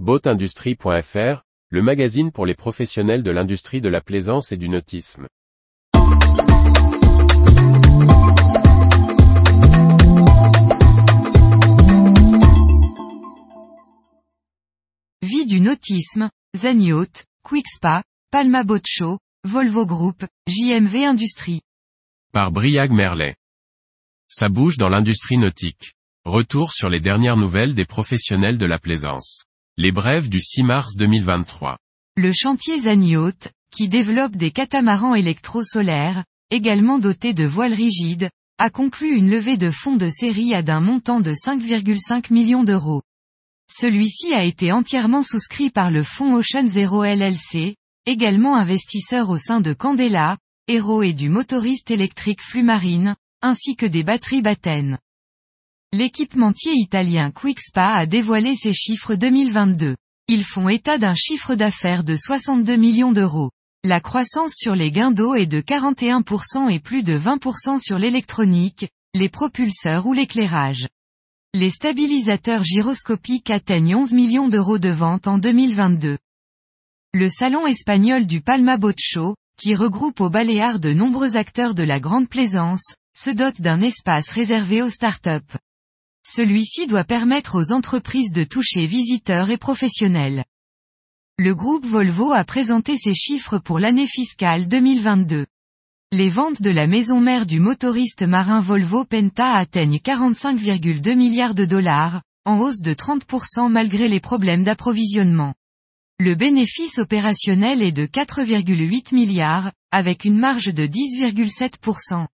Boatindustrie.fr, le magazine pour les professionnels de l'industrie de la plaisance et du nautisme. Vie du nautisme, Zenyacht, Quickspa, Palma Boat Show, Volvo Group, JMV Industrie. Par Briag Merlet. Ça bouge dans l'industrie nautique. Retour sur les dernières nouvelles des professionnels de la plaisance. Les brèves du 6 mars 2023. Le chantier Zenyacht, qui développe des catamarans électro-solaires, également dotés de voiles rigides, a conclu une levée de fonds de série à d'un montant de 5,5 millions d'euros. Celui-ci a été entièrement souscrit par le fonds Ocean Zero LLC, également investisseur au sein de Candela, Hero et du motoriste électrique Flumarine, ainsi que des batteries Batten. L'équipementier italien Quickspa a dévoilé ses chiffres 2022. Ils font état d'un chiffre d'affaires de 62 millions d'euros. La croissance sur les gains d'eau est de 41% et plus de 20% sur l'électronique, les propulseurs ou l'éclairage. Les stabilisateurs gyroscopiques atteignent 11 millions d'euros de vente en 2022. Le salon espagnol du Palma Boat Show, qui regroupe au Baléares de nombreux acteurs de la grande plaisance, se dote d'un espace réservé aux startups. Celui-ci doit permettre aux entreprises de toucher visiteurs et professionnels. Le groupe Volvo a présenté ses chiffres pour l'année fiscale 2022. Les ventes de la maison mère du motoriste marin Volvo Penta atteignent 45,2 milliards de dollars, en hausse de 30% malgré les problèmes d'approvisionnement. Le bénéfice opérationnel est de 4,8 milliards, avec une marge de 10,7%.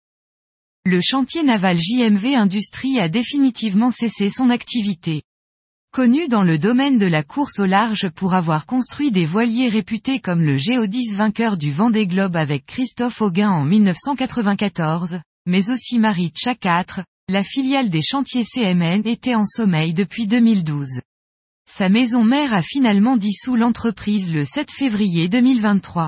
Le chantier naval JMV Industrie a définitivement cessé son activité. Connu dans le domaine de la course au large pour avoir construit des voiliers réputés comme le Géodis vainqueur du Vendée Globe avec Christophe Auguin en 1994, mais aussi Marie Tcha 4, la filiale des chantiers CMN était en sommeil depuis 2012. Sa maison mère a finalement dissous l'entreprise le 7 février 2023.